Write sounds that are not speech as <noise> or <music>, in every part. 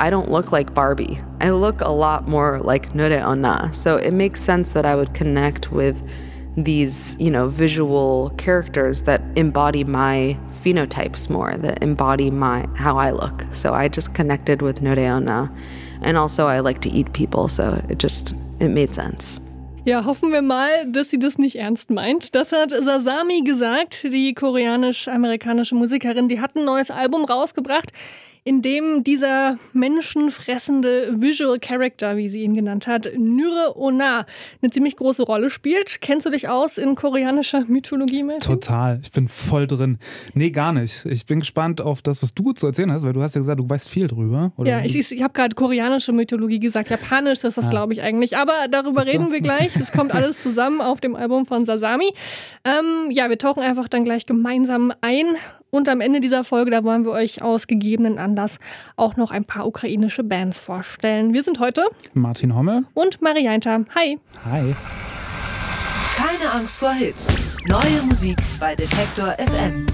I don't look like Barbie. I look a lot more like Nure. So it makes sense that I would connect with these, you know, visual characters that embody my phenotypes more, that embody my how I look. So I just connected with Nure. And also I like to eat people, so it just it made sense. Ja, hoffen wir mal, dass sie das nicht ernst meint. Das hat Sasami gesagt, die koreanisch-amerikanische Musikerin. Die hat ein neues Album rausgebracht in dem dieser menschenfressende Visual Character, wie sie ihn genannt hat, Nyre Ona, eine ziemlich große Rolle spielt. Kennst du dich aus in koreanischer Mythologie, Martin? Total. Ich bin voll drin. Nee, gar nicht. Ich bin gespannt auf das, was du zu erzählen hast, weil du hast ja gesagt, du weißt viel drüber. Oder? Ja, ich, ich habe gerade koreanische Mythologie gesagt. Japanisch ist das, ja. glaube ich, eigentlich. Aber darüber reden wir gleich. Es kommt alles <laughs> zusammen auf dem Album von Sasami. Ähm, ja, wir tauchen einfach dann gleich gemeinsam ein und am Ende dieser Folge, da wollen wir euch aus gegebenen Anlass auch noch ein paar ukrainische Bands vorstellen. Wir sind heute Martin Hommel und Marianta. Hi. Hi. Keine Angst vor Hits. Neue Musik bei Detektor FM.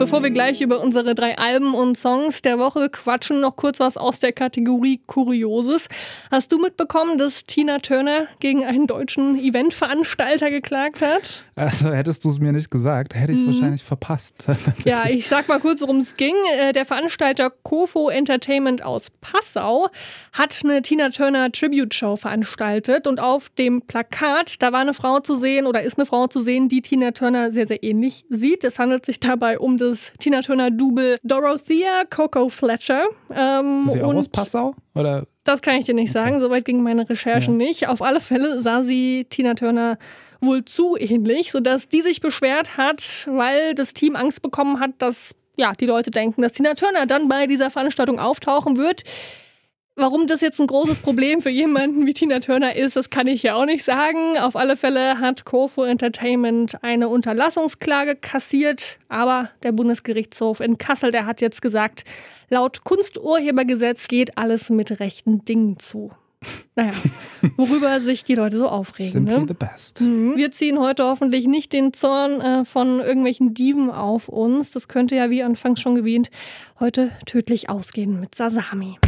Bevor wir gleich über unsere drei Alben und Songs der Woche quatschen, noch kurz was aus der Kategorie Kurioses. Hast du mitbekommen, dass Tina Turner gegen einen deutschen Eventveranstalter geklagt hat? Also hättest du es mir nicht gesagt, hätte ich es mhm. wahrscheinlich verpasst. <laughs> ja, ich sag mal kurz, worum es ging. Äh, der Veranstalter Kofo Entertainment aus Passau hat eine Tina Turner Tribute Show veranstaltet und auf dem Plakat, da war eine Frau zu sehen oder ist eine Frau zu sehen, die Tina Turner sehr, sehr ähnlich sieht. Es handelt sich dabei um das Tina Turner-Double Dorothea Coco Fletcher. Ähm, ist sie auch aus Passau? Oder? Das kann ich dir nicht sagen, soweit gingen meine Recherchen ja. nicht. Auf alle Fälle sah sie Tina Turner wohl zu ähnlich, sodass die sich beschwert hat, weil das Team Angst bekommen hat, dass ja, die Leute denken, dass Tina Turner dann bei dieser Veranstaltung auftauchen wird. Warum das jetzt ein großes Problem für jemanden wie Tina Turner ist, das kann ich ja auch nicht sagen. Auf alle Fälle hat Kofo Entertainment eine Unterlassungsklage kassiert, aber der Bundesgerichtshof in Kassel, der hat jetzt gesagt, laut Kunsturhebergesetz geht alles mit rechten Dingen zu. Naja, worüber sich die Leute so aufregen. Simply ne? the best. Mhm. Wir ziehen heute hoffentlich nicht den Zorn äh, von irgendwelchen Dieben auf uns. Das könnte ja, wie anfangs schon gewähnt, heute tödlich ausgehen mit Sasami.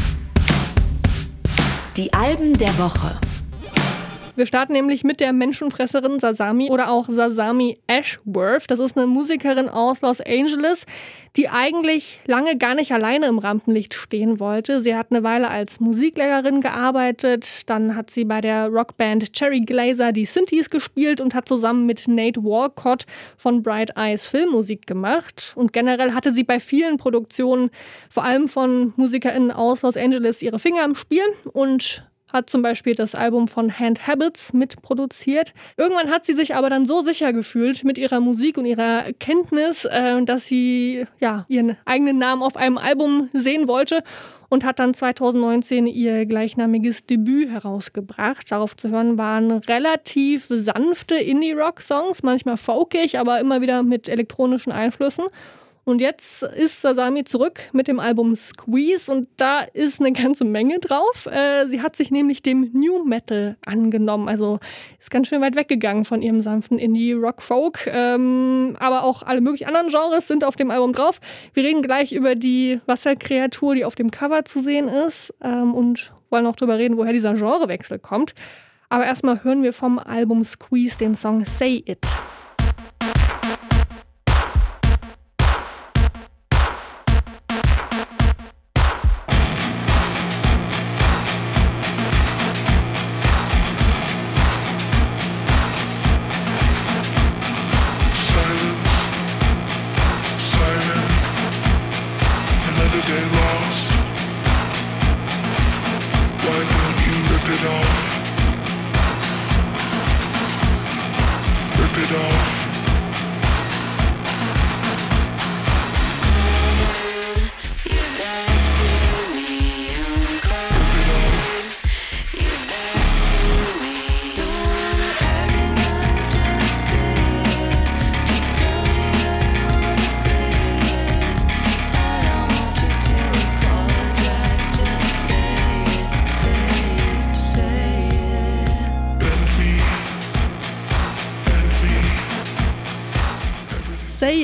Die Alben der Woche. Wir starten nämlich mit der Menschenfresserin Sasami oder auch Sasami Ashworth. Das ist eine Musikerin aus Los Angeles, die eigentlich lange gar nicht alleine im Rampenlicht stehen wollte. Sie hat eine Weile als Musiklehrerin gearbeitet, dann hat sie bei der Rockband Cherry Glazer die Synthes gespielt und hat zusammen mit Nate Walcott von Bright Eyes Filmmusik gemacht. Und generell hatte sie bei vielen Produktionen, vor allem von MusikerInnen aus Los Angeles, ihre Finger am Spiel und hat zum Beispiel das Album von Hand Habits mitproduziert. Irgendwann hat sie sich aber dann so sicher gefühlt mit ihrer Musik und ihrer Kenntnis, äh, dass sie ja, ihren eigenen Namen auf einem Album sehen wollte und hat dann 2019 ihr gleichnamiges Debüt herausgebracht. Darauf zu hören waren relativ sanfte Indie-Rock-Songs, manchmal folkig, aber immer wieder mit elektronischen Einflüssen. Und jetzt ist Sasami zurück mit dem Album Squeeze und da ist eine ganze Menge drauf. Äh, sie hat sich nämlich dem New Metal angenommen, also ist ganz schön weit weggegangen von ihrem sanften Indie Rock Folk. Ähm, aber auch alle möglichen anderen Genres sind auf dem Album drauf. Wir reden gleich über die Wasserkreatur, die auf dem Cover zu sehen ist ähm, und wollen auch darüber reden, woher dieser Genrewechsel kommt. Aber erstmal hören wir vom Album Squeeze den Song Say It.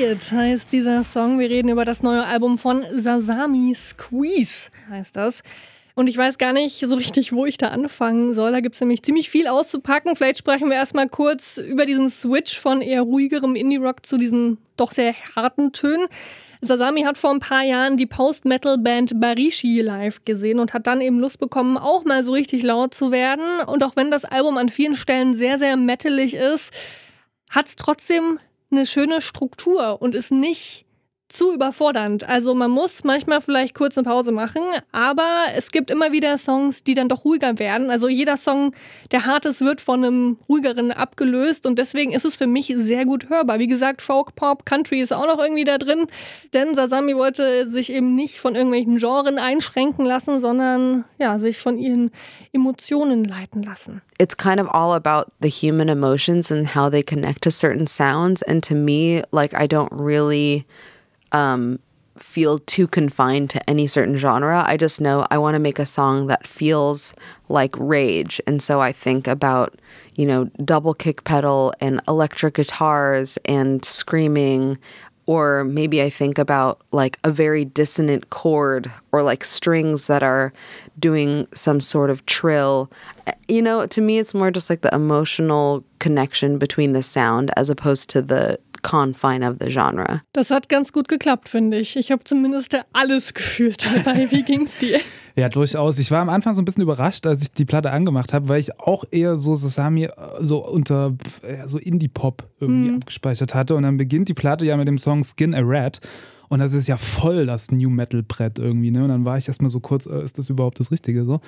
It heißt dieser Song. Wir reden über das neue Album von Sasami Squeeze, heißt das. Und ich weiß gar nicht so richtig, wo ich da anfangen soll. Da gibt es nämlich ziemlich viel auszupacken. Vielleicht sprechen wir erstmal kurz über diesen Switch von eher ruhigerem Indie-Rock zu diesen doch sehr harten Tönen. Sasami hat vor ein paar Jahren die Post-Metal-Band Barishi live gesehen und hat dann eben Lust bekommen, auch mal so richtig laut zu werden. Und auch wenn das Album an vielen Stellen sehr, sehr metalig ist, hat es trotzdem eine schöne Struktur und ist nicht zu überfordernd. Also man muss manchmal vielleicht kurz eine Pause machen, aber es gibt immer wieder Songs, die dann doch ruhiger werden. Also jeder Song, der hart ist, wird von einem ruhigeren abgelöst und deswegen ist es für mich sehr gut hörbar. Wie gesagt, Folk, Pop, Country ist auch noch irgendwie da drin, denn Sasami wollte sich eben nicht von irgendwelchen Genren einschränken lassen, sondern ja, sich von ihren Emotionen leiten lassen. It's kind of all about the human emotions and how they connect to certain sounds and to me like I don't really um, feel too confined to any certain genre. I just know I want to make a song that feels like rage. And so I think about, you know, double kick pedal and electric guitars and screaming. Or maybe I think about like a very dissonant chord or like strings that are doing some sort of trill. Eh, you know, to me, it's more just like the emotional connection between the sound as opposed to the confine of the genre. Das hat ganz gut geklappt, finde ich. Ich habe zumindest alles gefühlt <laughs> dabei. Wie ging's dir? Ja, durchaus. Ich war am Anfang so ein bisschen überrascht, als ich die Platte angemacht habe, weil ich auch eher so Sasami äh, so unter so Indie-Pop irgendwie mhm. abgespeichert hatte. Und dann beginnt die Platte ja mit dem Song Skin a Rat. Und das ist ja voll das New Metal Brett irgendwie, ne? Und dann war ich erstmal so kurz, äh, ist das überhaupt das Richtige so?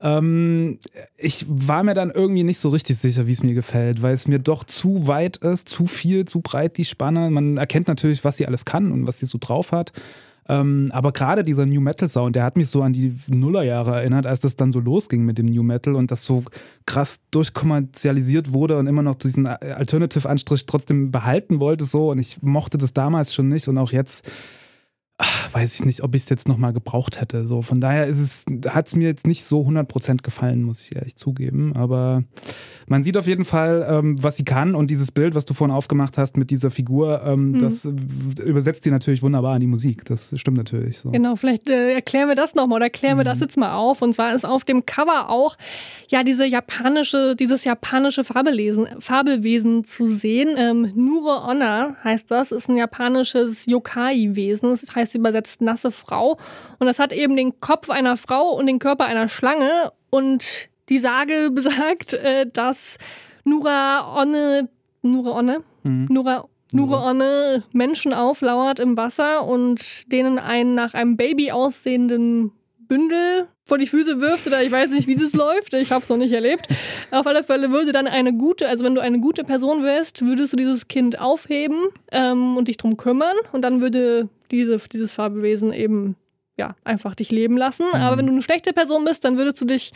Ähm, ich war mir dann irgendwie nicht so richtig sicher, wie es mir gefällt, weil es mir doch zu weit ist, zu viel, zu breit die Spanne. Man erkennt natürlich, was sie alles kann und was sie so drauf hat. Ähm, aber gerade dieser New Metal Sound, der hat mich so an die Nullerjahre erinnert, als das dann so losging mit dem New Metal und das so krass durchkommerzialisiert wurde und immer noch diesen Alternative-Anstrich trotzdem behalten wollte so. Und ich mochte das damals schon nicht und auch jetzt ach, weiß ich nicht, ob ich es jetzt nochmal gebraucht hätte. So, von daher ist es, hat es mir jetzt nicht so 100% gefallen, muss ich ehrlich zugeben. Aber man sieht auf jeden Fall, ähm, was sie kann und dieses Bild, was du vorhin aufgemacht hast mit dieser Figur, ähm, mhm. das übersetzt sie natürlich wunderbar in die Musik. Das stimmt natürlich. So. Genau, vielleicht äh, erklären wir das nochmal oder erklären mhm. wir das mhm. jetzt mal auf. Und zwar ist auf dem Cover auch ja diese japanische, dieses japanische Fabelwesen, Fabelwesen zu sehen. Ähm, Nure Onna heißt das, ist ein japanisches Yokai-Wesen. Das heißt heißt übersetzt nasse Frau. Und das hat eben den Kopf einer Frau und den Körper einer Schlange. Und die Sage <laughs> besagt, äh, dass Nura Onne, Nura Onne, mhm. Nura Nure Onne Menschen auflauert im Wasser und denen einen nach einem Baby aussehenden Bündel vor die Füße wirft oder ich weiß nicht, wie das <laughs> läuft. Ich habe es noch nicht erlebt. Auf alle Fälle würde dann eine gute, also wenn du eine gute Person wärst, würdest du dieses Kind aufheben ähm, und dich drum kümmern und dann würde diese, dieses Fabelwesen eben ja einfach dich leben lassen. Mhm. Aber wenn du eine schlechte Person bist, dann würdest du dich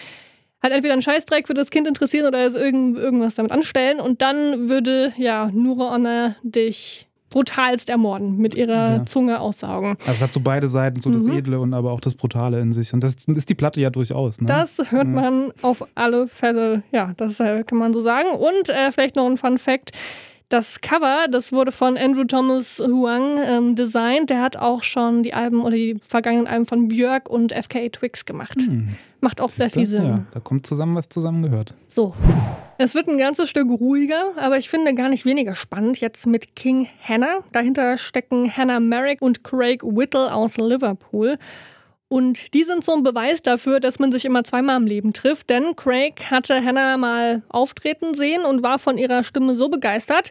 halt entweder einen Scheißdreck für das Kind interessieren oder es irgend, irgendwas damit anstellen und dann würde ja Nura Honor dich brutalst ermorden, mit ihrer ja. Zunge aussaugen. Also es hat so beide Seiten, so das mhm. Edle und aber auch das Brutale in sich. Und das ist die Platte ja durchaus. Ne? Das hört ja. man auf alle Fälle, ja, das äh, kann man so sagen. Und äh, vielleicht noch ein Fun Fact. Das Cover, das wurde von Andrew Thomas Huang ähm, designt. Der hat auch schon die Alben oder die vergangenen Alben von Björk und FKA Twix gemacht. Hm. Macht auch sehr viel Sinn. Ja, da kommt zusammen, was zusammengehört. So. Es wird ein ganzes Stück ruhiger, aber ich finde gar nicht weniger spannend jetzt mit King Hannah. Dahinter stecken Hannah Merrick und Craig Whittle aus Liverpool. Und die sind so ein Beweis dafür, dass man sich immer zweimal im Leben trifft. Denn Craig hatte Hannah mal auftreten sehen und war von ihrer Stimme so begeistert,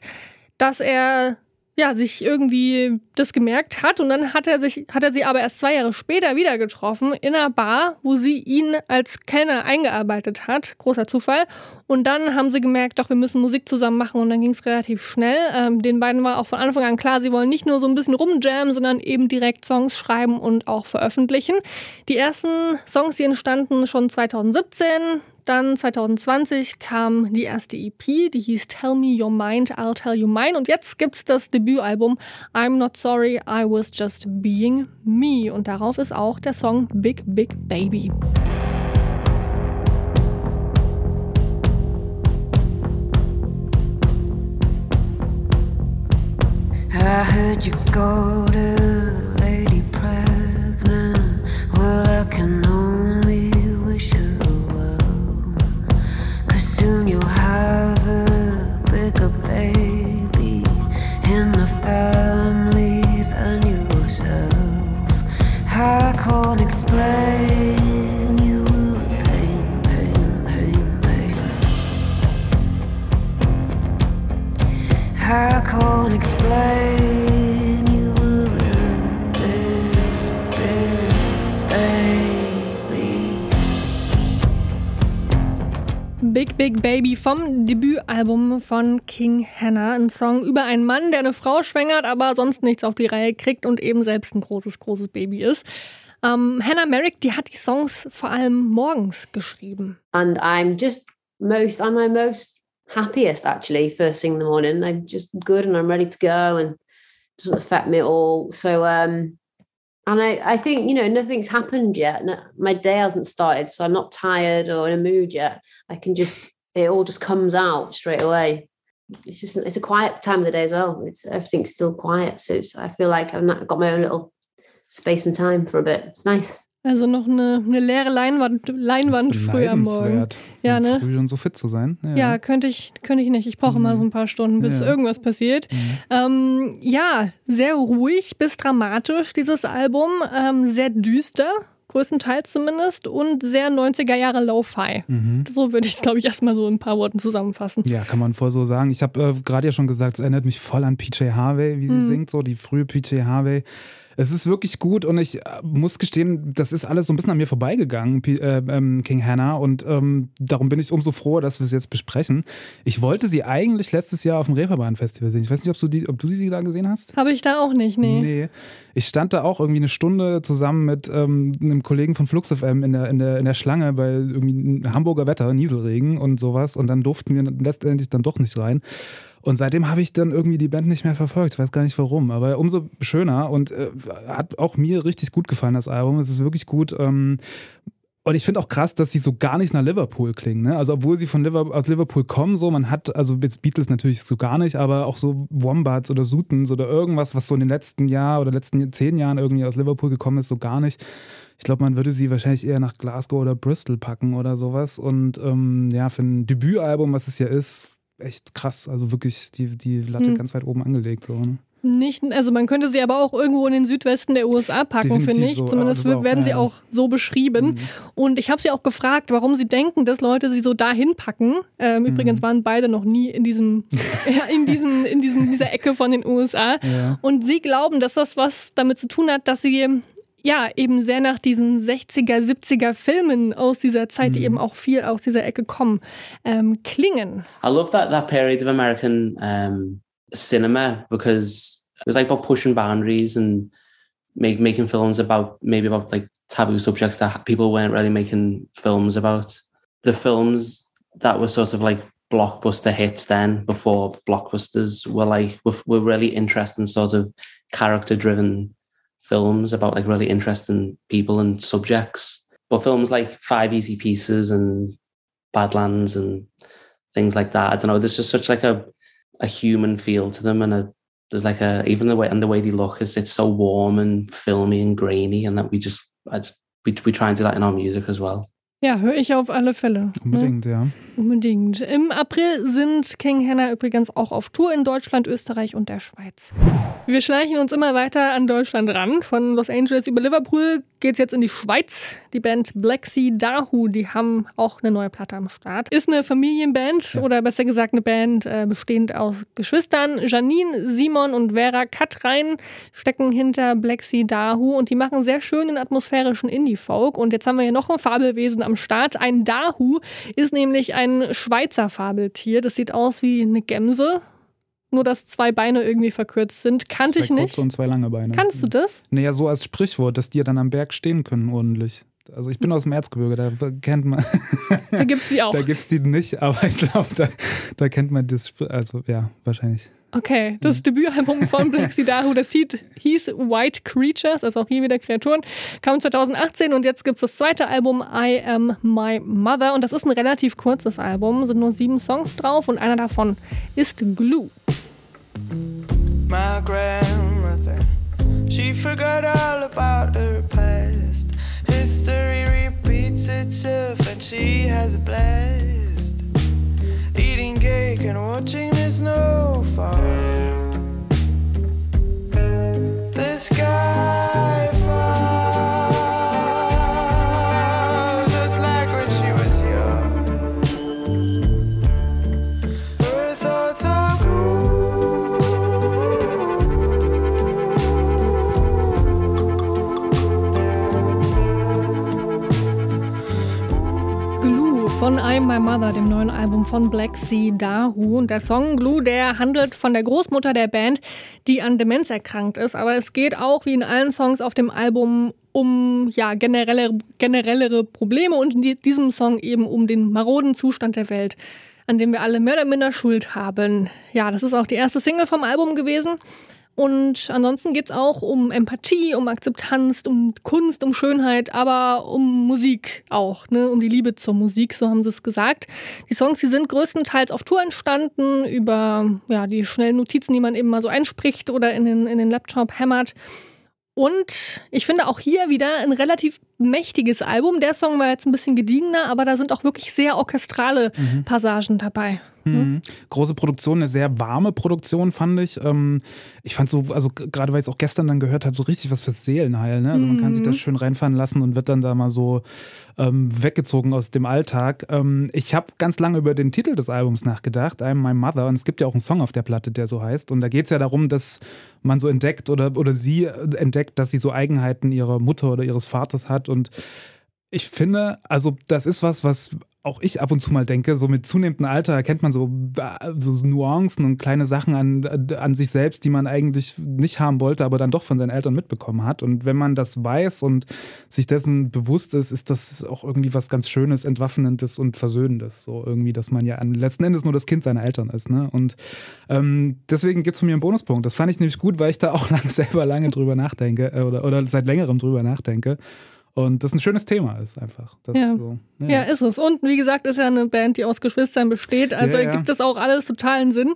dass er ja, sich irgendwie das gemerkt hat und dann hat er sich, hat er sie aber erst zwei Jahre später wieder getroffen in einer Bar, wo sie ihn als Kellner eingearbeitet hat. Großer Zufall. Und dann haben sie gemerkt, doch, wir müssen Musik zusammen machen und dann ging es relativ schnell. Ähm, den beiden war auch von Anfang an klar, sie wollen nicht nur so ein bisschen rumjammen, sondern eben direkt Songs schreiben und auch veröffentlichen. Die ersten Songs, die entstanden schon 2017. Dann 2020 kam die erste EP, die hieß Tell Me Your Mind, I'll Tell You Mine. Und jetzt gibt's das Debütalbum I'm Not Sorry, I Was Just Being Me. Und darauf ist auch der Song Big Big Baby. I heard you go to Baby vom Debütalbum von King Hannah. Ein Song über einen Mann, der eine Frau schwängert, aber sonst nichts auf die Reihe kriegt und eben selbst ein großes, großes Baby ist. Ähm, Hannah Merrick, die hat die Songs vor allem morgens geschrieben. and I'm just most I'm my most happiest actually first thing in the morning. I'm just good and I'm ready to go and doesn't affect me at all. So um and I, I think you know nothing's happened yet. My day hasn't started, so I'm not tired or in a mood yet. I can just it all just comes out straight away. It's just it's a quiet time of the day as well. It's everything's still quiet, so it's, I feel like I've not got my own little space and time for a bit. It's nice. Also noch eine, eine leere Leinwand, Leinwand früh am Morgen. Ja, so ne? Früh schon so fit zu sein. Ja, könnte ich, könnte ich nicht. Ich brauche immer so ein paar Stunden, bis Ja. irgendwas passiert. Ähm, ja, sehr ruhig bis dramatisch, dieses Album. Ähm, sehr düster, größtenteils zumindest, und sehr 90er Jahre Lo-Fi. So würde ich es, glaube ich, erstmal so in ein paar Worten zusammenfassen. Ja, kann man voll so sagen. Ich habe äh, gerade ja schon gesagt, es erinnert mich voll an PJ Harvey, wie sie Mhm. singt, so die frühe PJ Harvey. Es ist wirklich gut und ich äh, muss gestehen, das ist alles so ein bisschen an mir vorbeigegangen, P äh, ähm, King Hannah. Und ähm, darum bin ich umso froher, dass wir es jetzt besprechen. Ich wollte sie eigentlich letztes Jahr auf dem Reeperbahn-Festival sehen. Ich weiß nicht, ob du, die, ob du die da gesehen hast. Habe ich da auch nicht, nee. Nee. Ich stand da auch irgendwie eine Stunde zusammen mit ähm, einem Kollegen von Flux FM in der, in, der, in der Schlange, weil irgendwie Hamburger Wetter, Nieselregen und sowas. Und dann durften wir letztendlich dann doch nicht rein. Und seitdem habe ich dann irgendwie die Band nicht mehr verfolgt. Ich weiß gar nicht warum. Aber umso schöner und äh, hat auch mir richtig gut gefallen, das Album. Es ist wirklich gut. Ähm, und ich finde auch krass, dass sie so gar nicht nach Liverpool klingen. Ne? Also obwohl sie von Liverpool, aus Liverpool kommen, so man hat, also jetzt Beatles natürlich so gar nicht, aber auch so Wombats oder Sutons oder irgendwas, was so in den letzten Jahr oder letzten zehn Jahren irgendwie aus Liverpool gekommen ist, so gar nicht. Ich glaube, man würde sie wahrscheinlich eher nach Glasgow oder Bristol packen oder sowas. Und ähm, ja, für ein Debütalbum, was es ja ist, echt krass. Also wirklich die, die Latte Hm. ganz weit oben angelegt. So, ne? Nicht, also man könnte sie aber auch irgendwo in den Südwesten der USA packen, finde ich. so, Zumindest auch, werden sie ja. auch so beschrieben. Und ich habe sie auch gefragt, warum sie denken, dass Leute sie so dahin packen. Ähm, Übrigens waren beide noch nie in diesem, <laughs> in diesen, in diesem, dieser Ecke von den USA. Ja. Und sie glauben, dass das was damit zu tun hat, dass sie ja eben sehr nach diesen 60er, 70er Filmen aus dieser Zeit, die eben auch viel aus dieser Ecke kommen, ähm, klingen. I love that that period of American um, cinema because it was like about pushing boundaries and make, making films about maybe about like taboo subjects that people weren't really making films about. The films that were sort of like blockbuster hits then before blockbusters were like were, were really interesting sort of character driven films about like really interesting people and subjects. But films like Five Easy Pieces and Badlands and things like that. I don't know. There's just such like a a human feel to them, and a there's like a even the way and the way they look is it's so warm and filmy and grainy, and that we just I just, we we try and do that in our music as well. Ja, höre ich auf alle Fälle. Ne? Unbedingt, ja. Unbedingt. Im April sind King Hannah übrigens auch auf Tour in Deutschland, Österreich und der Schweiz. Wir schleichen uns immer weiter an Deutschland ran. Von Los Angeles über Liverpool geht's jetzt in die Schweiz. Die Band Black Sea Dahu, die haben auch eine neue Platte am Start. Ist eine Familienband oder besser gesagt eine Band äh, bestehend aus Geschwistern. Janine, Simon und Vera Katrein stecken hinter Black Sea Dahu und die machen sehr schönen atmosphärischen Indie-Folk. Und jetzt haben wir hier noch ein Fabelwesen am Start. Ein Dahu ist nämlich ein Schweizer Fabeltier. Das sieht aus wie eine Gemse. Nur, dass zwei Beine irgendwie verkürzt sind. Kannte Zwei ich nicht. kurze und zwei lange Beine. Kannst du das? Naja, so als Sprichwort, dass die ja dann am Berg stehen können ordentlich. Also ich bin aus dem Erzgebirge, da kennt man, <laughs> Da gibt es sie <laughs> auch. da gibt's die nicht, aber ich glaube, da, da kennt man das, also ja, wahrscheinlich. Okay, das Debütalbum von <laughs> Black Sea Dahu, das hieß, hieß White Creatures, also auch hier wieder Kreaturen, kam 2018 und jetzt gibt es das zweite Album I Am My Mother und das ist ein relativ kurzes Album, sind nur sieben Songs drauf und einer davon ist Glue. My grandmother. She forgot all about her past. History repeats itself, and she has a blast. Eating cake and watching the snow fall. The sky von I'm My Mother, dem neuen Album von Black Sea Dahu. Und der Song Glue, der handelt von der Großmutter der Band, die an Demenz erkrankt ist. Aber es geht auch, wie in allen Songs auf dem Album, um ja, generelle, generellere Probleme und in die- diesem Song eben um den maroden Zustand der Welt, an dem wir alle mehr oder minder Schuld haben. Ja, das ist auch die erste Single vom Album gewesen. Und ansonsten geht es auch um Empathie, um Akzeptanz, um Kunst, um Schönheit, aber um Musik auch, ne? um die Liebe zur Musik, so haben sie es gesagt. Die Songs, die sind größtenteils auf Tour entstanden, über ja, die schnellen Notizen, die man eben mal so einspricht oder in den, in den Laptop hämmert. Und ich finde auch hier wieder ein relativ mächtiges Album. Der Song war jetzt ein bisschen gediegener, aber da sind auch wirklich sehr orchestrale Passagen dabei. Mhm. Große Produktion, eine sehr warme Produktion, fand ich. Ähm, ich fand so, also gerade weil ich es auch gestern dann gehört habe, so richtig was fürs Seelenheil. Ne? Also man kann sich das schön reinfahren lassen und wird dann da mal so ähm, weggezogen aus dem Alltag. Ähm, ich habe ganz lange über den Titel des Albums nachgedacht, I'm My Mother. Und es gibt ja auch einen Song auf der Platte, der so heißt. Und da geht es ja darum, dass man so entdeckt oder, oder sie entdeckt, dass sie so Eigenheiten ihrer Mutter oder ihres Vaters hat. Und ich finde, also das ist was, was auch ich ab und zu mal denke, so mit zunehmendem Alter erkennt man so, so Nuancen und kleine Sachen an, an sich selbst, die man eigentlich nicht haben wollte, aber dann doch von seinen Eltern mitbekommen hat. Und wenn man das weiß und sich dessen bewusst ist, ist das auch irgendwie was ganz Schönes, Entwaffnendes und Versöhnendes. So irgendwie, dass man ja letzten Endes nur das Kind seiner Eltern ist. Ne? Und ähm, deswegen gibt es von mir einen Bonuspunkt. Das fand ich nämlich gut, weil ich da auch <laughs> lang, selber lange drüber nachdenke äh, oder, oder seit längerem drüber nachdenke. Und das ein schönes Thema ist einfach. Das Ja. So, Ja. ist es. Und wie gesagt, ist ja eine Band, die aus Geschwistern besteht. Also Ja, ja. gibt es auch alles totalen Sinn.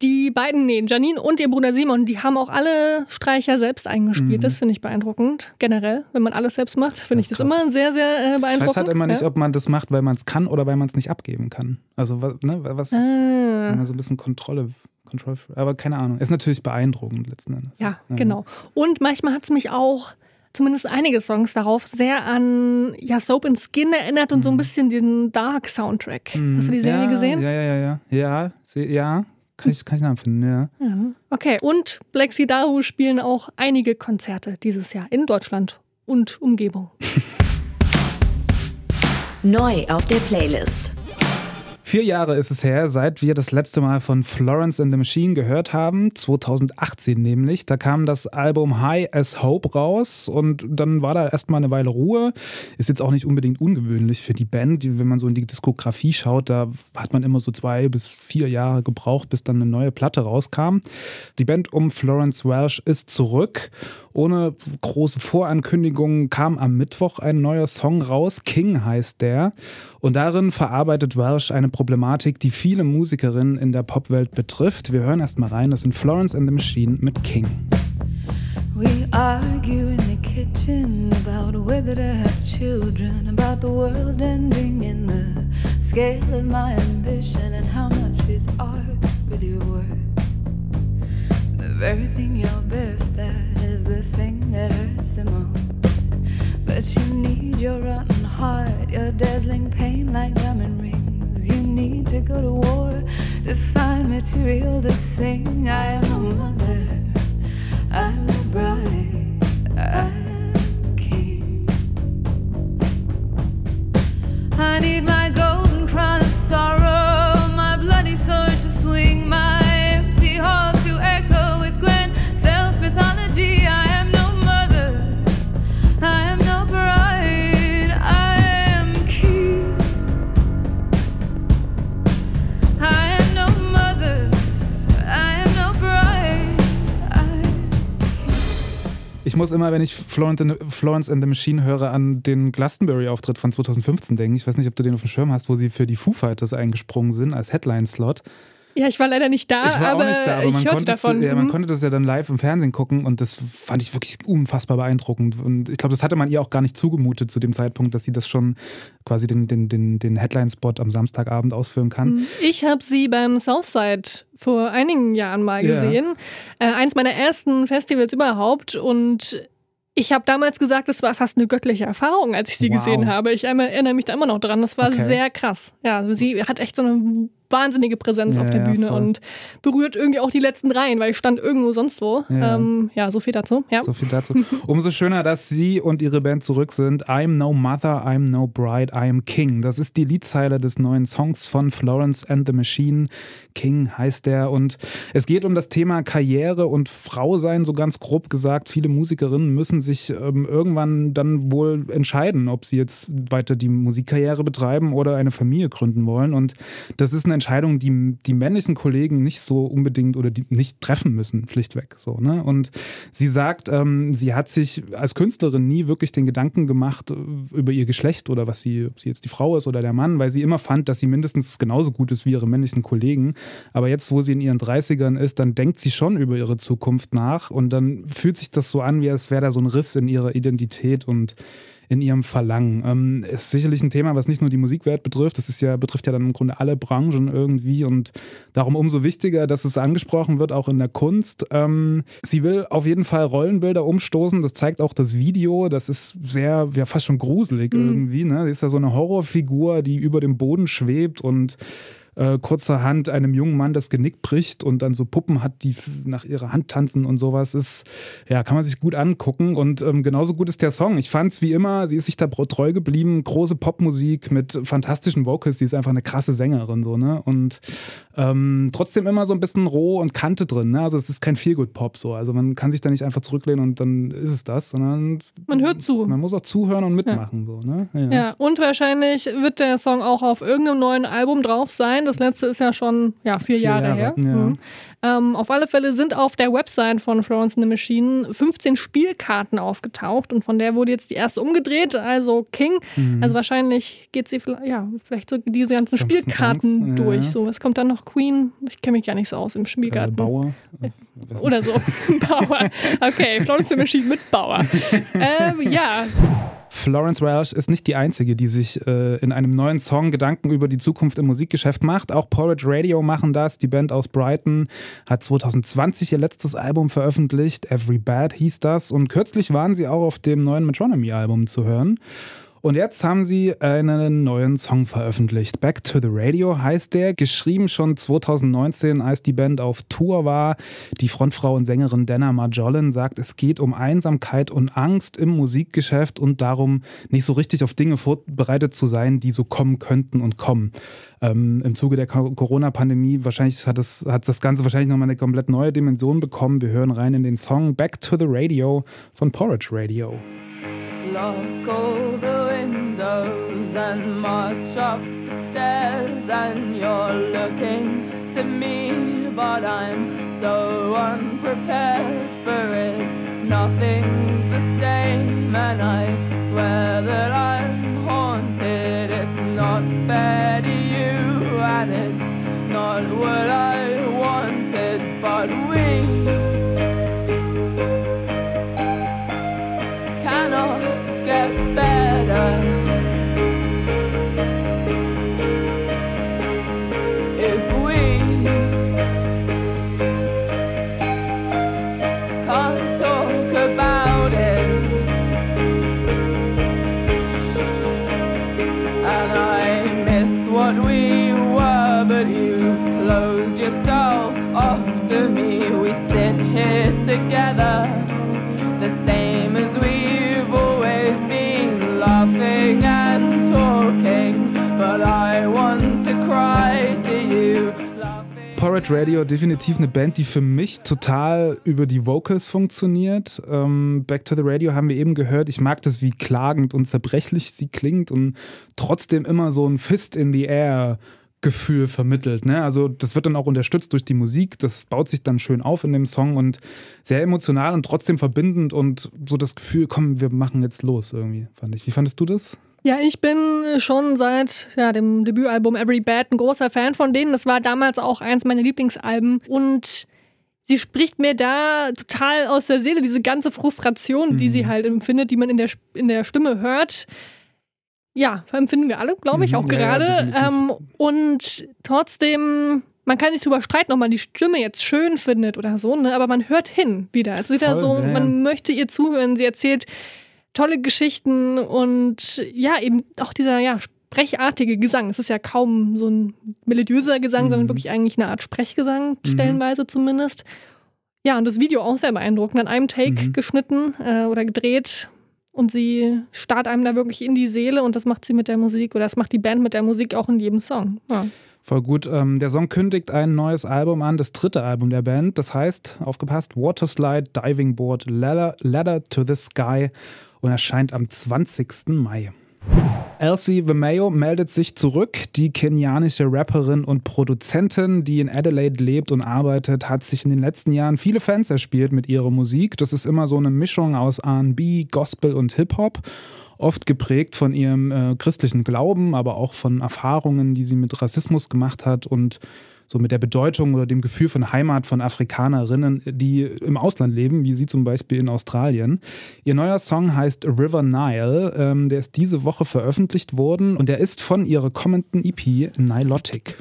Die beiden, nee, Janine und ihr Bruder Simon, die haben auch alle Streicher selbst eingespielt. Mhm. Das finde ich beeindruckend. Generell, wenn man alles selbst macht, finde ich Das das ist krass. immer sehr, sehr äh, Ich beeindruckend. weiß halt immer nicht, ja. ob man das macht, weil man es kann oder weil man es nicht abgeben kann. Also, ne, was, Ah. so ein bisschen Kontrolle, Control, aber keine Ahnung. Ist natürlich beeindruckend letzten Endes. Ja, genau. Und manchmal hat es mich auch, zumindest einige Songs darauf, sehr an ja, Soap and Skin erinnert und so ein bisschen den Dark-Soundtrack. Hast du die Serie Mhm. ja, gesehen? Ja, ja, ja, ja. Ja, se- ja kann, ich, kann ich nachempfinden, ja. Ja. Okay, und Black Sea Dahu spielen auch einige Konzerte dieses Jahr in Deutschland und Umgebung. <laughs> Neu auf der Playlist. Vier Jahre ist es her, seit wir das letzte Mal von Florence and the Machine gehört haben, 2018 nämlich. Da kam das Album High as Hope raus und dann war da erstmal eine Weile Ruhe. Ist jetzt auch nicht unbedingt ungewöhnlich für die Band. Wenn man so in die Diskografie schaut, da hat man immer so zwei bis vier Jahre gebraucht, bis dann eine neue Platte rauskam. Die Band um Florence Welsh ist zurück. Ohne große Vorankündigungen kam am Mittwoch ein neuer Song raus. King heißt der. Und darin verarbeitet Welsh eine Problematik, die viele Musikerinnen in der Popwelt betrifft. Wir hören erst mal rein. Das sind Florence and the Machine mit King. We argue in the kitchen about whether to have children, about the world ending in the scale of my ambition and how much is art really worth. The very thing you're best at is the thing that hurts the most. But you need your rotten heart, your dazzling pain like diamond rings. You need to go to war to find material to sing. I am a mother. I'm a bride, muss immer, wenn ich Florence and, Florence and the Machine höre, an den Glastonbury-Auftritt von 2015 denken. Ich weiß nicht, ob du den auf dem Schirm hast, wo sie für die Foo Fighters eingesprungen sind als Headline-Slot. Ja, ich war leider nicht da, ich war aber, auch nicht da, aber ich man, konnte davon. Es, ja, man Mhm. konnte das ja dann live im Fernsehen gucken und das fand ich wirklich unfassbar beeindruckend. Und ich glaube, das hatte man ihr auch gar nicht zugemutet zu dem Zeitpunkt, dass sie das schon quasi den, den, den, den Headline-Spot am Samstagabend ausführen kann. Ich habe sie beim Southside vor einigen Jahren mal Ja. gesehen. Äh, eins meiner ersten Festivals überhaupt. Und ich habe damals gesagt, es war fast eine göttliche Erfahrung, als ich sie Wow. gesehen habe. Ich erinnere mich da immer noch dran. Das war Okay. sehr krass. Ja, also sie hat echt so eine wahnsinnige Präsenz Ja, auf der ja, Bühne voll. und berührt irgendwie auch die letzten Reihen, weil ich stand irgendwo sonst wo. Ja. Ja, ähm, ja so viel dazu. Ja. So viel dazu. <laughs> Umso schöner, dass sie und ihre Band zurück sind. I'm no mother, I'm no bride, I'm king. Das ist die Liedzeile des neuen Songs von Florence and the Machine. King heißt der. Und es geht um das Thema Karriere und Frau sein, so ganz grob gesagt. Viele Musikerinnen müssen sich ähm, irgendwann dann wohl entscheiden, ob sie jetzt weiter die Musikkarriere betreiben oder eine Familie gründen wollen. Und das ist eine Entscheidung, die die männlichen Kollegen nicht so unbedingt oder die nicht treffen müssen, schlichtweg. So, ne? Und sie sagt, ähm, sie hat sich als Künstlerin nie wirklich den Gedanken gemacht äh, über ihr Geschlecht oder was sie, ob sie jetzt die Frau ist oder der Mann, weil sie immer fand, dass sie mindestens genauso gut ist wie ihre männlichen Kollegen. Aber jetzt, wo sie in ihren 30ern ist, dann denkt sie schon über ihre Zukunft nach und dann fühlt sich das so an, wie als wäre da so ein Riss in ihrer Identität und in ihrem Verlangen. Ähm, ist sicherlich ein Thema, was nicht nur die Musikwelt betrifft, das ist ja, betrifft ja dann im Grunde alle Branchen irgendwie und darum umso wichtiger, dass es angesprochen wird, auch in der Kunst. Ähm, sie will auf jeden Fall Rollenbilder umstoßen, das zeigt auch das Video, das ist sehr, ja fast schon gruselig irgendwie. Ne? Sie ist ja so eine Horrorfigur, die über dem Boden schwebt und äh, kurzerhand einem jungen Mann das Genick bricht und dann so Puppen hat, die nach ihrer Hand tanzen und sowas ist, ja, kann man sich gut angucken und ähm, genauso gut ist der Song. Ich fand es wie immer, sie ist sich da treu geblieben, große Popmusik mit fantastischen Vocals, sie ist einfach eine krasse Sängerin so, ne? Und ähm, trotzdem immer so ein bisschen roh und Kante drin, ne? Also es ist kein Feelgood-Pop so, also man kann sich da nicht einfach zurücklehnen und dann ist es das, sondern Man hört zu. man muss auch zuhören und mitmachen so, ne? Ja, und wahrscheinlich wird der Song auch auf irgendeinem neuen Album drauf sein. Das letzte ist ja schon ja, vier, Vier Jahre, Jahre, her. ja. Mhm. Ähm, auf alle Fälle sind auf der Website von Florence and the Machine 15 Spielkarten aufgetaucht und von der wurde jetzt die erste umgedreht, also King. Mhm. Also wahrscheinlich geht sie vielleicht, ja, vielleicht so diese ganzen 15 Spielkarten Songs, ja. durch. So, was kommt dann noch? Queen? Ich kenne mich gar nicht so aus im Äh, Spielgarten. Bauer. Oder so. <laughs> <laughs> Bauer. Okay, Florence the Machine mit Bauer. ähm, ja, Florence Welch ist nicht die Einzige, die sich äh, in einem neuen Song Gedanken über die Zukunft im Musikgeschäft macht. Auch Porridge Radio machen das. Die Band aus Brighton hat 2020 ihr letztes Album veröffentlicht. Every Bad hieß das. Und kürzlich waren sie auch auf dem neuen Metronomy-Album zu hören. Und jetzt haben sie einen neuen Song veröffentlicht. Back to the Radio heißt der, geschrieben schon 2019, als die Band auf Tour war. Die Frontfrau und Sängerin Dana Marjolin sagt, es geht um Einsamkeit und Angst im Musikgeschäft und darum, nicht so richtig auf Dinge vorbereitet zu sein, die so kommen könnten und kommen. Ähm, Im Zuge der Co- Corona-Pandemie wahrscheinlich hat das, hat das Ganze wahrscheinlich nochmal eine komplett neue Dimension bekommen. Wir hören rein in den Song Back to the Radio von Porridge Radio. Lock all and march up the stairs, and you're looking to me, but I'm so unprepared for it. Nothing's the same, and I swear that I'm haunted. It's not fair to you, and it's not what I wanted, but we. cannot get better. Radio definitiv eine Band, die für mich total über die Vocals funktioniert. Ähm, Back to the Radio haben wir eben gehört. Ich mag das, wie klagend und zerbrechlich sie klingt und trotzdem immer so ein Fist in the Air Gefühl vermittelt. Ne? Also das wird dann auch unterstützt durch die Musik. Das baut sich dann schön auf in dem Song und sehr emotional und trotzdem verbindend und so das Gefühl, komm, wir machen jetzt los irgendwie, fand ich. Wie fandest du das? Ja, ich bin schon seit ja, dem Debütalbum Every Bad ein großer Fan von denen. Das war damals auch eins meiner Lieblingsalben und sie spricht mir da total aus der Seele, diese ganze Frustration, die sie halt empfindet, die man in der, in der Stimme hört. Ja, empfinden wir alle, glaube ich, Mhm, auch ja, ja, gerade. definitiv. ähm, und trotzdem, man kann sich drüber streiten, ob man die Stimme jetzt schön findet oder so, ne? aber man hört hin wieder. Es ist wieder Voll, so, ja, ja. man möchte ihr zuhören. Sie erzählt tolle Geschichten und ja, eben auch dieser ja, sprechartige Gesang. Es ist ja kaum so ein melodiöser Gesang, Mhm. sondern wirklich eigentlich eine Art Sprechgesang, stellenweise zumindest. Ja, und das Video auch sehr beeindruckend. An einem Take Mhm. geschnitten äh, oder gedreht. Und sie starrt einem da wirklich in die Seele und das macht sie mit der Musik oder das macht die Band mit der Musik auch in jedem Song. Ja. Voll gut. Ähm, der Song kündigt ein neues Album an, das dritte Album der Band. Das heißt, aufgepasst, Waterslide, Diving Board, Ladder, Ladder to the Sky und erscheint am 20. Mai. Elsie Vimeo meldet sich zurück. Die kenianische Rapperin und Produzentin, die in Adelaide lebt und arbeitet, hat sich in den letzten Jahren viele Fans erspielt mit ihrer Musik. Das ist immer so eine Mischung aus RB, Gospel und Hip-Hop. Oft geprägt von ihrem äh, christlichen Glauben, aber auch von Erfahrungen, die sie mit Rassismus gemacht hat und so mit der Bedeutung oder dem Gefühl von Heimat von Afrikanerinnen, die im Ausland leben, wie sie zum Beispiel in Australien. Ihr neuer Song heißt River Nile. Ähm, der ist diese Woche veröffentlicht worden und der ist von ihrer kommenden EP Nilotic.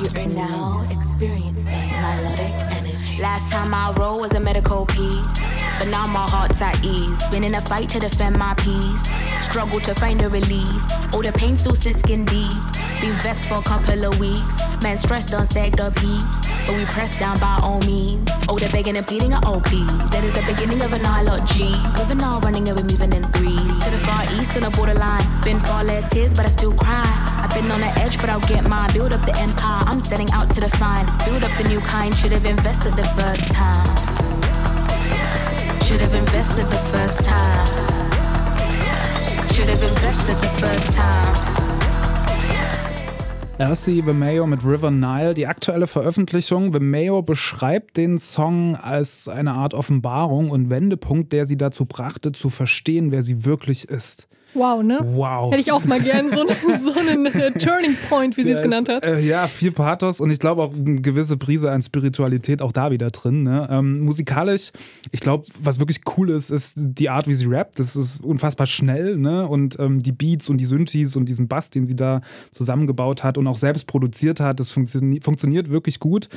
You are now experiencing nilotic. Last time I rolled was a medical piece, but now my heart's at ease. Been in a fight to defend my peace. Struggle to find a relief. All the pain still sits skin deep. Been vexed for a couple of weeks. Man stressed on stacked up heaps, but we pressed down by all means. Oh, they're begging and pleading at all please. That is the beginning of a G. Living all running and we're moving in threes. To the far east on the borderline. Been far less tears, but I still cry. I've been on the edge, but I'll get mine. Build up the empire. I'm setting out to define. Build up the new kind. Should have invested the first time. Should. Elsie Vimeo mit River Nile, die aktuelle Veröffentlichung. Vimeo beschreibt den Song als eine Art Offenbarung und Wendepunkt, der sie dazu brachte, zu verstehen, wer sie wirklich ist. Wow, ne? Wow. Hätte ich auch mal gern so, <laughs> so einen äh, Turning Point, wie sie es genannt hat. Äh, ja, viel Pathos und ich glaube auch eine gewisse Prise an Spiritualität auch da wieder drin. Ne? Ähm, musikalisch, ich glaube, was wirklich cool ist, ist die Art, wie sie rappt. Das ist unfassbar schnell ne? und ähm, die Beats und die Synthes und diesen Bass, den sie da zusammengebaut hat und auch selbst produziert hat, das funktio funktioniert wirklich gut.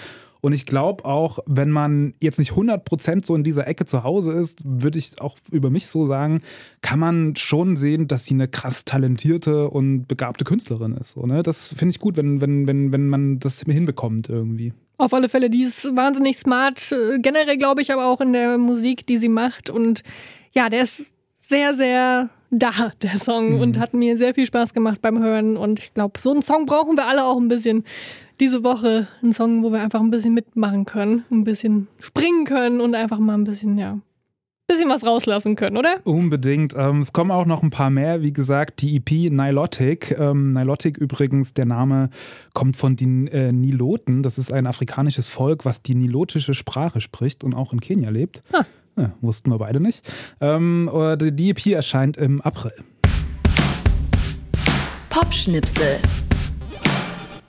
Und ich glaube auch, wenn man jetzt nicht 100% so in dieser Ecke zu Hause ist, würde ich auch über mich so sagen, kann man schon sehen, dass sie eine krass talentierte und begabte Künstlerin ist. So, ne? Das finde ich gut, wenn, wenn, wenn, wenn man das hinbekommt irgendwie. Auf alle Fälle, die ist wahnsinnig smart, äh, generell glaube ich, aber auch in der Musik, die sie macht. Und ja, der ist sehr, sehr da, der Song, und hat mir sehr viel Spaß gemacht beim Hören. Und ich glaube, so einen Song brauchen wir alle auch ein bisschen. Diese Woche ein Song, wo wir einfach ein bisschen mitmachen können, ein bisschen springen können und einfach mal ein bisschen, ja, ein bisschen was rauslassen können, oder? Unbedingt. Ähm, es kommen auch noch ein paar mehr. Wie gesagt, die EP Nilotic. Ähm, Nilotic übrigens, der Name kommt von den äh, Niloten. Das ist ein afrikanisches Volk, was die nilotische Sprache spricht und auch in Kenia lebt. Ah. Ja, wussten wir beide nicht. Ähm, äh, die die EP erscheint im April. Popschnipsel.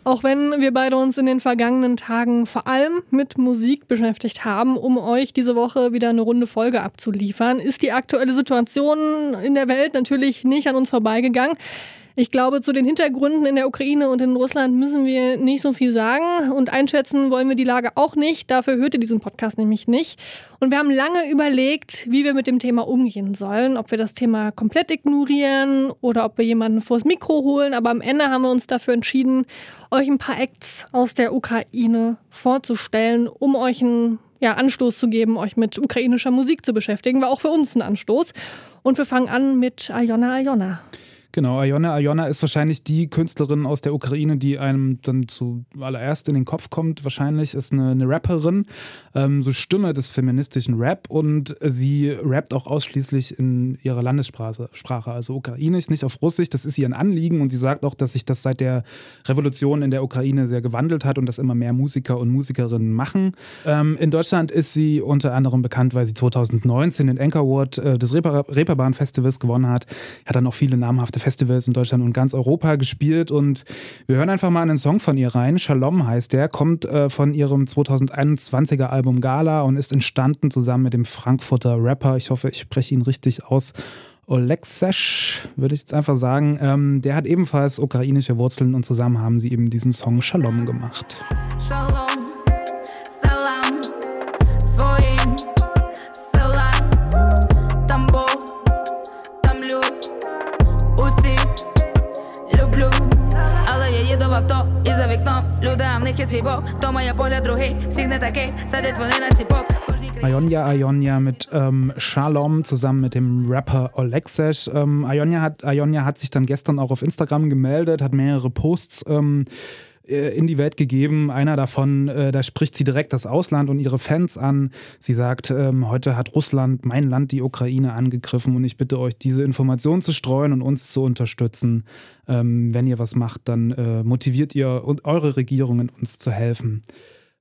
Auch wenn wir beide uns in den vergangenen Tagen vor allem mit Musik beschäftigt haben, um euch diese Woche wieder eine runde Folge abzuliefern, ist die aktuelle Situation in der Welt natürlich nicht an uns vorbeigegangen. Ich glaube, zu den Hintergründen in der Ukraine und in Russland müssen wir nicht so viel sagen und einschätzen wollen wir die Lage auch nicht. Dafür hört ihr diesen Podcast nämlich nicht. Und wir haben lange überlegt, wie wir mit dem Thema umgehen sollen, ob wir das Thema komplett ignorieren oder ob wir jemanden vors Mikro holen. Aber am Ende haben wir uns dafür entschieden, euch ein paar Acts aus der Ukraine vorzustellen, um euch einen ja, Anstoß zu geben, euch mit ukrainischer Musik zu beschäftigen. War auch für uns ein Anstoß. Und wir fangen an mit Ayona Ayona. Genau, Iona Iona ist wahrscheinlich die Künstlerin aus der Ukraine, die einem dann zuallererst in den Kopf kommt. Wahrscheinlich ist eine, eine Rapperin, ähm, so Stimme des feministischen Rap und sie rappt auch ausschließlich in ihrer Landessprache, Sprache, also ukrainisch, nicht auf Russisch. Das ist ihr ein Anliegen und sie sagt auch, dass sich das seit der Revolution in der Ukraine sehr gewandelt hat und dass immer mehr Musiker und Musikerinnen machen. Ähm, in Deutschland ist sie unter anderem bekannt, weil sie 2019 den Anchor Award äh, des Reeperbahn Festivals gewonnen hat. Hat dann auch viele namhafte Festivals in Deutschland und ganz Europa gespielt. Und wir hören einfach mal einen Song von ihr rein. Shalom heißt der, kommt äh, von ihrem 2021er Album Gala und ist entstanden zusammen mit dem Frankfurter Rapper. Ich hoffe, ich spreche ihn richtig aus. Oleksesh, würde ich jetzt einfach sagen. Ähm, der hat ebenfalls ukrainische Wurzeln und zusammen haben sie eben diesen Song Shalom gemacht. Shalom. них є свій бог, то моя погляд другий, всіх не такий, сидять вони на ціпок. Ionia Ionia mit ähm, Shalom zusammen mit dem Rapper Olexesh. Ähm, Ionia, hat, Ionia hat sich dann gestern auch auf Instagram gemeldet, hat mehrere Posts ähm, äh, in die Welt gegeben. Einer davon, äh, da spricht sie direkt das Ausland und ihre Fans an. Sie sagt, ähm, heute hat Russland, mein Land, die Ukraine angegriffen und ich bitte euch, diese Informationen zu streuen und uns zu unterstützen. Ähm, wenn ihr was macht, dann äh, motiviert ihr und eure Regierungen, uns zu helfen.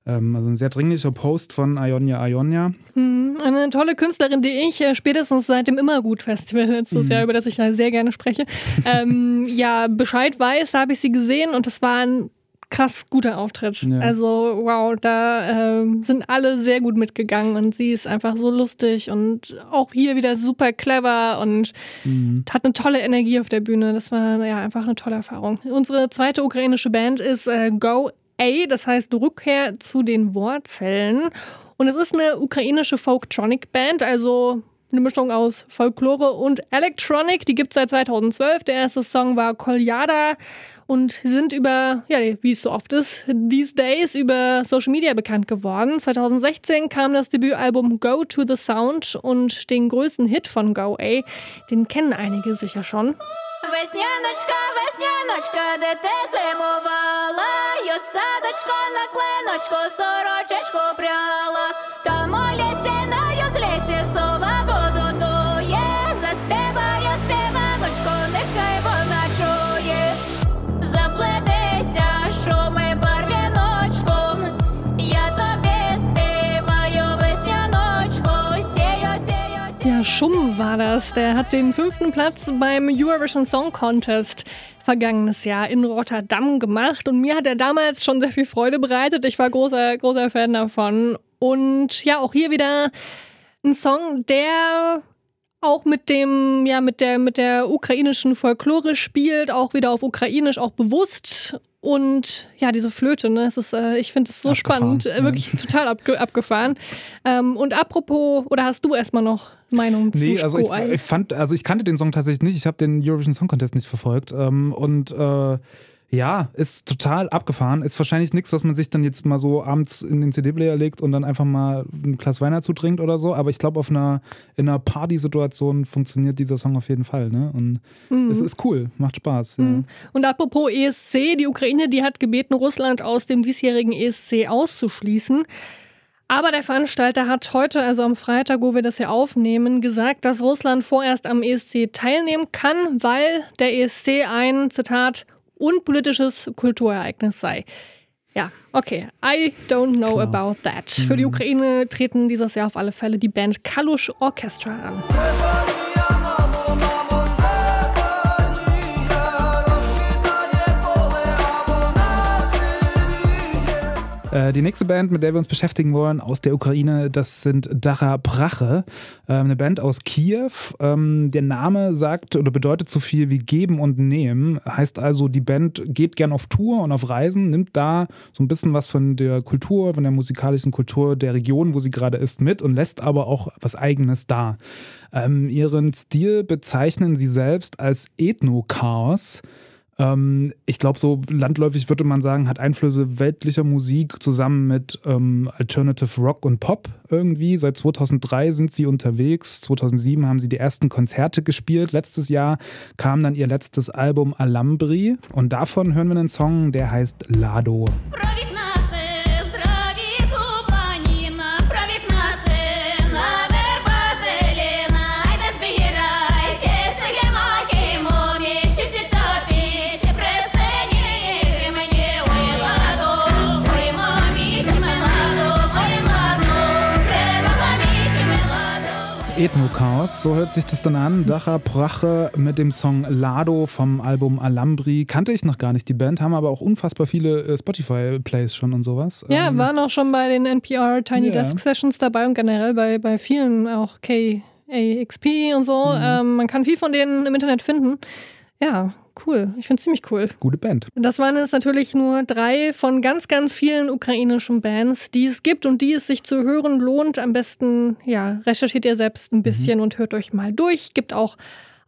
Ähm, also ein sehr dringlicher Post von Ionia Ionia. Hm, eine tolle Künstlerin, die ich äh, spätestens seit dem Immergut-Festival <laughs> letztes mhm. Jahr, über das ich ja sehr gerne spreche, ähm, ja Bescheid weiß, da habe ich sie gesehen und das war ein krass guter Auftritt. Ja. Also wow, da äh, sind alle sehr gut mitgegangen und sie ist einfach so lustig und auch hier wieder super clever und mhm. hat eine tolle Energie auf der Bühne. Das war ja einfach eine tolle Erfahrung. Unsere zweite ukrainische Band ist äh, Go A, das heißt Rückkehr zu den Wurzeln. Und es ist eine ukrainische Folktronic-Band, also eine Mischung aus Folklore und Electronic. Die gibt es seit 2012. Der erste Song war Koljada und sind über, ja, wie es so oft ist, these days über Social Media bekannt geworden. 2016 kam das Debütalbum Go to the Sound und den größten Hit von Go A, den kennen einige sicher schon. Весняночка, весняночка, де ти зимувала, Йо садочко на клиночку, сорочечку пряла, там у Schumm war das. Der hat den fünften Platz beim Eurovision Song Contest vergangenes Jahr in Rotterdam gemacht und mir hat er damals schon sehr viel Freude bereitet. Ich war großer, großer Fan davon. Und ja, auch hier wieder ein Song, der auch mit dem, ja, mit der, mit der ukrainischen Folklore spielt, auch wieder auf Ukrainisch, auch bewusst. Und ja, diese Flöte, ne, es ist, äh, ich finde es so abgefahren, spannend, äh, wirklich total abge abgefahren. Ähm, und apropos, oder hast du erstmal noch Meinung zu Nee, also ich, ich, fand, also ich kannte den Song tatsächlich nicht, ich habe den Eurovision Song Contest nicht verfolgt. Ähm, und äh, ja, ist total abgefahren. Ist wahrscheinlich nichts, was man sich dann jetzt mal so abends in den CD-Player legt und dann einfach mal ein Glas Wein dazu trinkt oder so. Aber ich glaube, auf einer, in einer Party-Situation funktioniert dieser Song auf jeden Fall. Ne? Und mhm. es ist cool, macht Spaß. Ja. Mhm. Und apropos ESC, die Ukraine, die hat gebeten, Russland aus dem diesjährigen ESC auszuschließen. Aber der Veranstalter hat heute, also am Freitag, wo wir das hier aufnehmen, gesagt, dass Russland vorerst am ESC teilnehmen kann, weil der ESC ein, Zitat, unpolitisches Kulturereignis sei. Ja, okay. I don't know Klar. about that. Für die mhm. Ukraine treten dieses Jahr auf alle Fälle die Band Kalush Orchestra an. Äh, die nächste Band, mit der wir uns beschäftigen wollen, aus der Ukraine, das sind Dara Brache, ähm, eine Band aus Kiew. Ähm, der Name sagt oder bedeutet so viel wie geben und nehmen. Heißt also, die Band geht gern auf Tour und auf Reisen, nimmt da so ein bisschen was von der Kultur, von der musikalischen Kultur der Region, wo sie gerade ist, mit und lässt aber auch was Eigenes da. Ähm, ihren Stil bezeichnen sie selbst als Ethno-Chaos. Ähm, ich glaube, so landläufig würde man sagen, hat Einflüsse weltlicher Musik zusammen mit ähm, Alternative Rock und Pop irgendwie. Seit 2003 sind sie unterwegs. 2007 haben sie die ersten Konzerte gespielt. Letztes Jahr kam dann ihr letztes Album Alambri und davon hören wir einen Song, der heißt Lado. Pravitna! Ethno-Chaos, so hört sich das dann an. Dacha Prache mit dem Song Lado vom Album Alambri. Kannte ich noch gar nicht die Band, haben aber auch unfassbar viele äh, Spotify-Plays schon und sowas. Ja, Ähm, waren auch schon bei den NPR Tiny Ja. Desk Sessions dabei und generell bei, bei vielen auch KAXP und so. Mhm. Ähm, man kann viel von denen im Internet finden. Ja, cool. Ich finde es ziemlich cool. Gute Band. Das waren jetzt natürlich nur drei von ganz, ganz vielen ukrainischen Bands, die es gibt und die es sich zu hören lohnt. Am besten, ja, recherchiert ihr selbst ein bisschen und hört euch mal durch. Gibt auch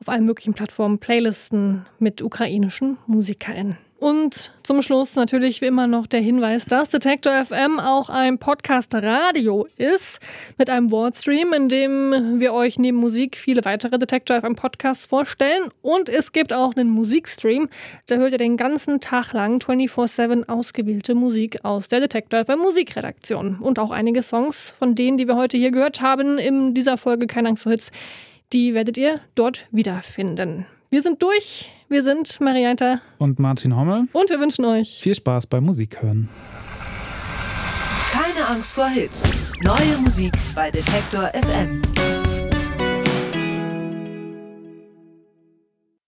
auf allen möglichen Plattformen Playlisten mit ukrainischen MusikerInnen. Und zum Schluss natürlich wie immer noch der Hinweis, dass Detektor FM auch ein Podcast-Radio ist mit einem Wordstream, in dem wir euch neben Musik viele weitere Detektor FM Podcasts vorstellen. Und es gibt auch einen Musikstream. Da hört ihr den ganzen Tag lang 24-7 ausgewählte Musik aus der Detektor FM Musikredaktion. Und auch einige Songs von denen, die wir heute hier gehört haben, in dieser Folge Keine Angst vor Hits, die werdet ihr dort wiederfinden. Wir sind durch. Wir sind Marianta Und Martin Hommel. und wir wünschen euch Viel Spaß beim Musik hören. Keine Angst vor Hits. Neue Musik bei Detektor FM.